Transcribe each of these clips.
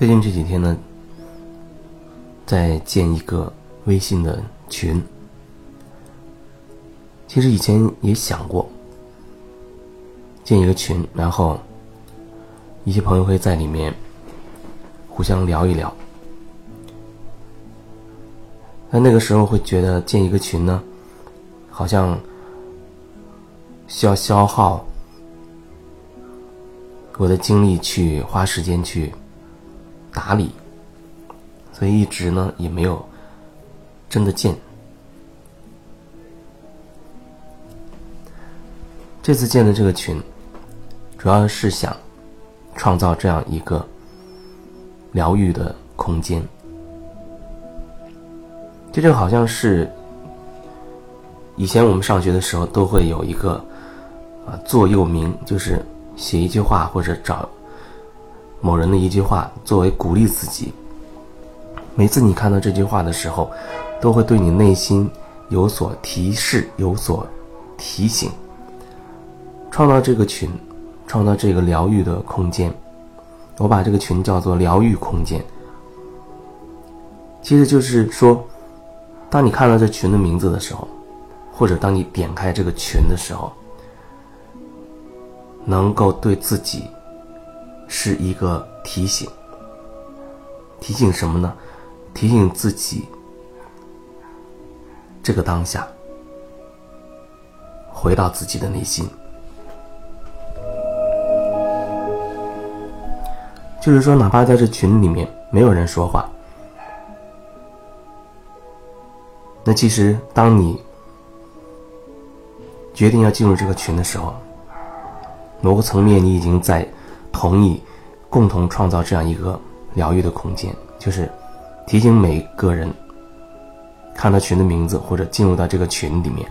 最近这几天呢，在建一个微信的群。其实以前也想过建一个群，然后一些朋友会在里面互相聊一聊。但那个时候会觉得建一个群呢，好像需要消耗我的精力去花时间去打理，所以一直呢也没有真的建。这次建的这个群，主要是想创造这样一个疗愈的空间。这就好像是以前我们上学的时候都会有一个啊座右铭，就是写一句话或者找某人的一句话作为鼓励自己。每次你看到这句话的时候，都会对你内心有所提示、有所提醒。创造这个群，创造这个疗愈的空间，我把这个群叫做疗愈空间。其实就是说。当你看到这群的名字的时候，或者当你点开这个群的时候，能够对自己是一个提醒。提醒什么呢？提醒自己这个当下，回到自己的内心。就是说，哪怕在这群里面没有人说话。那其实，当你决定要进入这个群的时候，某个层面你已经在同意共同创造这样一个疗愈的空间，就是提醒每个人看到群的名字或者进入到这个群里面，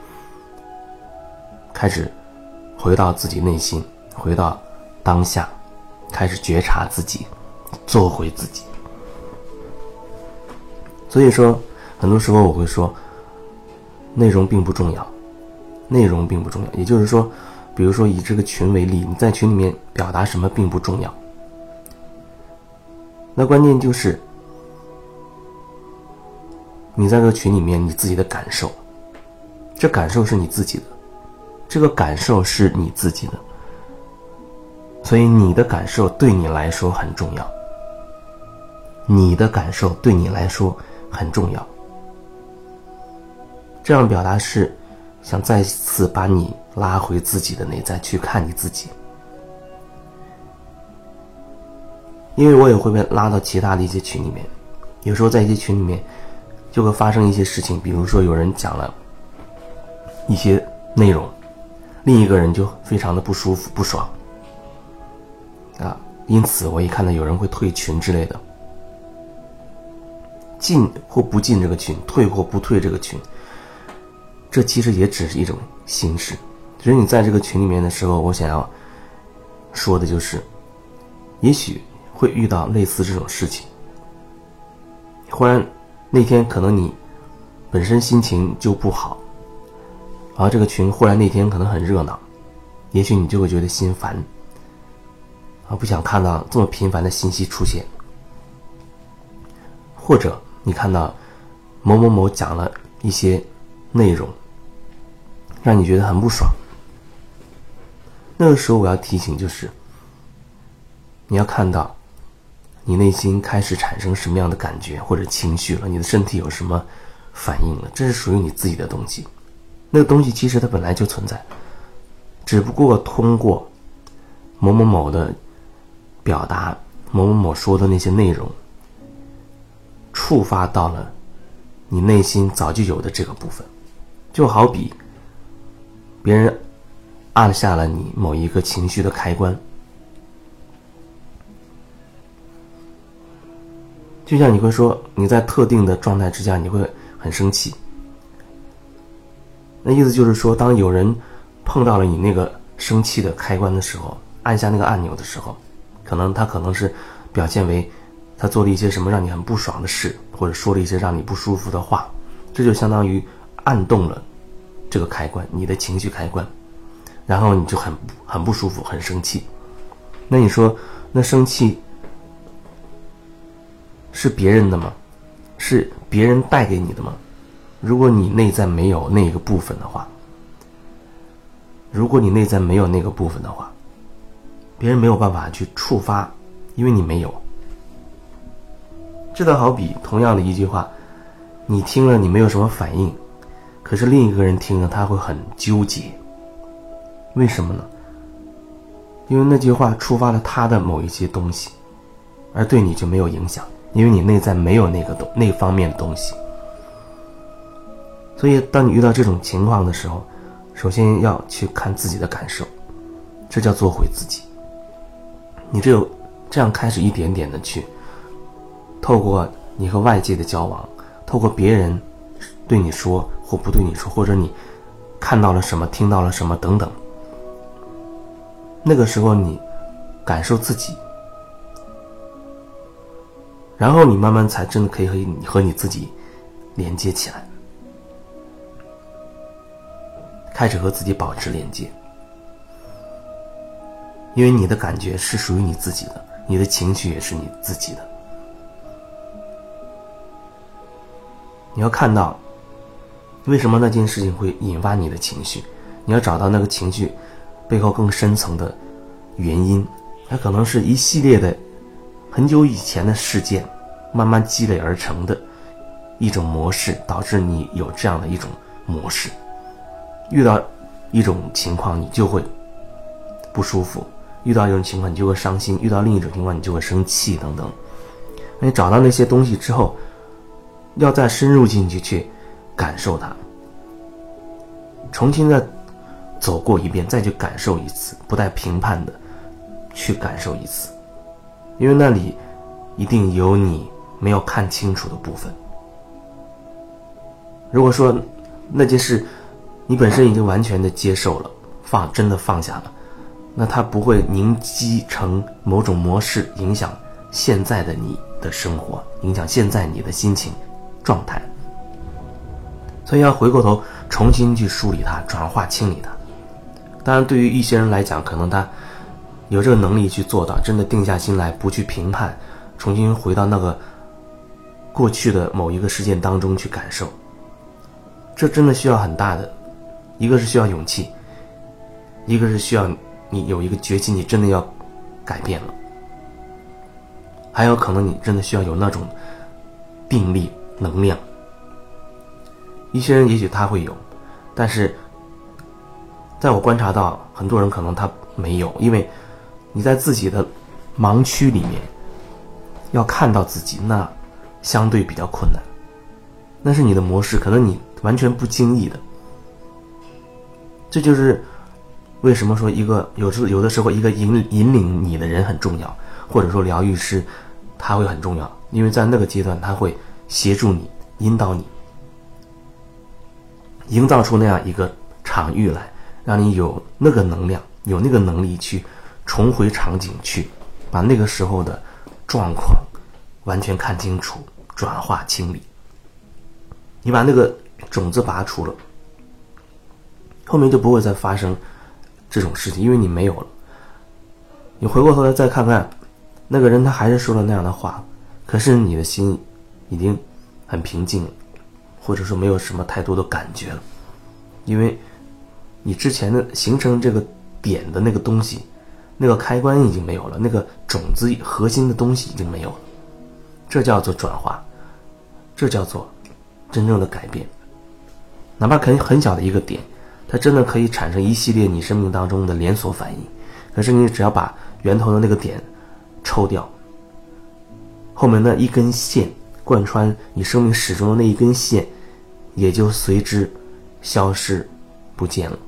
开始回到自己内心，回到当下，开始觉察自己，做回自己。所以说。很多时候我会说，内容并不重要，内容并不重要。也就是说，比如说以这个群为例，你在群里面表达什么并不重要，那关键就是你在这个群里面你自己的感受，这感受是你自己的，这个感受是你自己的，所以你的感受对你来说很重要，你的感受对你来说很重要。这样表达是，想再次把你拉回自己的内在去看你自己，因为我也会被拉到其他的一些群里面，有时候在一些群里面，就会发生一些事情，比如说有人讲了一些内容，另一个人就非常的不舒服、不爽，啊，因此我一看到有人会退群之类的，进或不进这个群，退或不退这个群。这其实也只是一种形式，所以你在这个群里面的时候，我想要说的就是，也许会遇到类似这种事情。忽然那天可能你本身心情就不好，而这个群忽然那天可能很热闹，也许你就会觉得心烦，啊，不想看到这么频繁的信息出现，或者你看到某某某讲了一些内容。让你觉得很不爽。那个时候，我要提醒就是，你要看到，你内心开始产生什么样的感觉或者情绪了，你的身体有什么反应了，这是属于你自己的东西。那个东西其实它本来就存在，只不过通过某某某的表达，某某某说的那些内容，触发到了你内心早就有的这个部分，就好比。别人按下了你某一个情绪的开关，就像你会说你在特定的状态之下你会很生气，那意思就是说，当有人碰到了你那个生气的开关的时候，按下那个按钮的时候，可能他可能是表现为他做了一些什么让你很不爽的事，或者说了一些让你不舒服的话，这就相当于按动了。这个开关，你的情绪开关，然后你就很很不舒服，很生气。那你说，那生气是别人的吗？是别人带给你的吗？如果你内在没有那个部分的话，如果你内在没有那个部分的话，别人没有办法去触发，因为你没有。这倒好比同样的一句话，你听了你没有什么反应，可是另一个人听了他会很纠结。为什么呢？因为那句话触发了他的某一些东西，而对你就没有影响，因为你内在没有那个东那方面的东西。所以，当你遇到这种情况的时候，首先要去看自己的感受，这叫做回自己。你只有这样开始一点点的去，透过你和外界的交往，透过别人对你说或不对你说，或者你看到了什么、听到了什么等等，那个时候你感受自己，然后你慢慢才真的可以和你和你自己连接起来。开始和自己保持连接，因为你的感觉是属于你自己的，你的情绪也是你自己的。你要看到，为什么那件事情会引发你的情绪？你要找到那个情绪背后更深层的原因，它可能是一系列的很久以前的事件，慢慢积累而成的一种模式，导致你有这样的一种模式。遇到一种情况，你就会不舒服；遇到一种情况，你就会伤心；遇到另一种情况，你就会生气等等。那你找到那些东西之后，要再深入进去去感受它，重新再走过一遍，再去感受一次，不带评判的去感受一次，因为那里一定有你没有看清楚的部分。如果说那件事，你本身已经完全的接受了，放真的放下了，那它不会凝积成某种模式，影响现在的你的生活，影响现在你的心情状态。所以要回过头重新去梳理它，转化清理它。当然，对于一些人来讲，可能他有这个能力去做到，真的定下心来，不去评判，重新回到那个过去的某一个事件当中去感受，这真的需要很大的。一个是需要勇气，一个是需要你有一个决心，你真的要改变了。还有可能你真的需要有那种定力能量。一些人也许他会有，但是在我观察到，很多人可能他没有，因为你在自己的盲区里面要看到自己，那相对比较困难。那是你的模式，可能你完全不经意的。这就是为什么说一个有时有的时候一个引引领你的人很重要，或者说疗愈师他会很重要，因为在那个阶段他会协助你、引导你，营造出那样一个场域来，让你有那个能量、有那个能力去重回场景去，把那个时候的状况完全看清楚、转化清理。你把那个种子拔除了。后面就不会再发生这种事情，因为你没有了。你回过头来再看看，那个人他还是说了那样的话，可是你的心已经很平静了，或者说没有什么太多的感觉了，因为你之前的形成这个点的那个东西，那个开关已经没有了，那个种子核心的东西已经没有了，这叫做转化，这叫做真正的改变，哪怕很很小的一个点。它真的可以产生一系列你生命当中的连锁反应，可是你只要把源头的那个点抽掉，后面那一根线贯穿你生命始终的那一根线，也就随之消失不见了。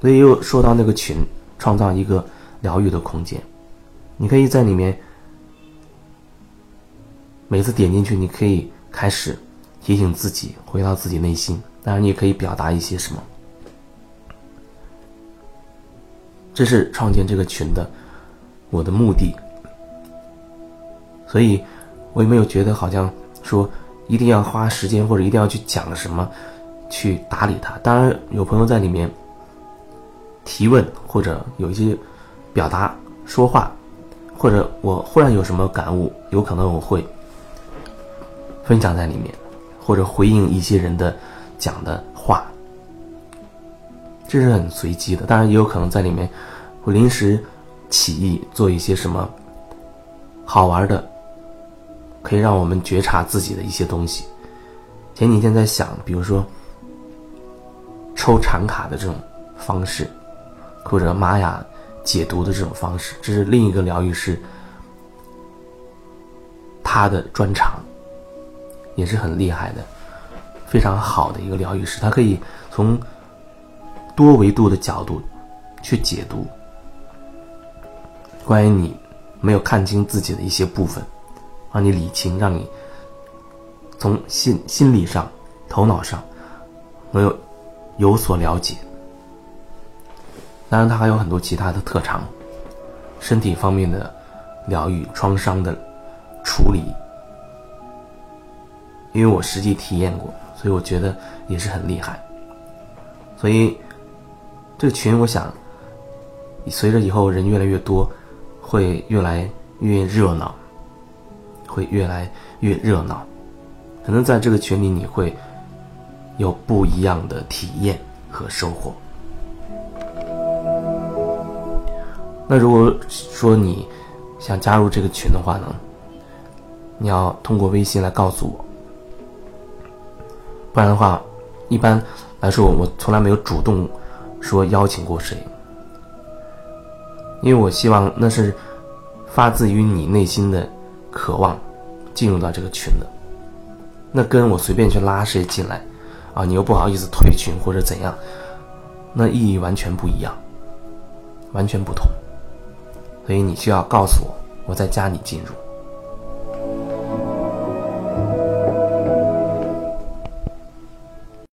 所以又说到那个群，创造一个疗愈的空间，你可以在里面每次点进去，你可以开始。提醒自己回到自己内心，当然你也可以表达一些什么。这是创建这个群的我的目的，所以我也没有觉得好像说一定要花时间或者一定要去讲什么去打理它。当然有朋友在里面提问或者有一些表达说话，或者我忽然有什么感悟，有可能我会分享在里面，或者回应一些人的讲的话，这是很随机的。当然，也有可能在里面会临时起意做一些什么好玩的，可以让我们觉察自己的一些东西。前几天在想，比如说抽禅卡的这种方式，或者玛雅。解读的这种方式，这是另一个疗愈师他的专长，也是很厉害的，非常好的一个疗愈师。他可以从多维度的角度去解读关于你没有看清自己的一些部分，让你理清，让你从心心理上、头脑上能有有所了解。当然，他还有很多其他的特长，身体方面的疗愈、创伤的处理，因为我实际体验过，所以我觉得也是很厉害。所以这个群，我想随着以后人越来越多，会越来越热闹，会越来越热闹。可能在这个群里，你会有不一样的体验和收获。那如果说你想加入这个群的话呢，你要通过微信来告诉我，不然的话，一般来说我从来没有主动说邀请过谁，因为我希望那是发自于你内心的渴望进入到这个群的，那跟我随便去拉谁进来，啊，你又不好意思退群或者怎样，那意义完全不一样，完全不同。所以你需要告诉我，我再加你进入。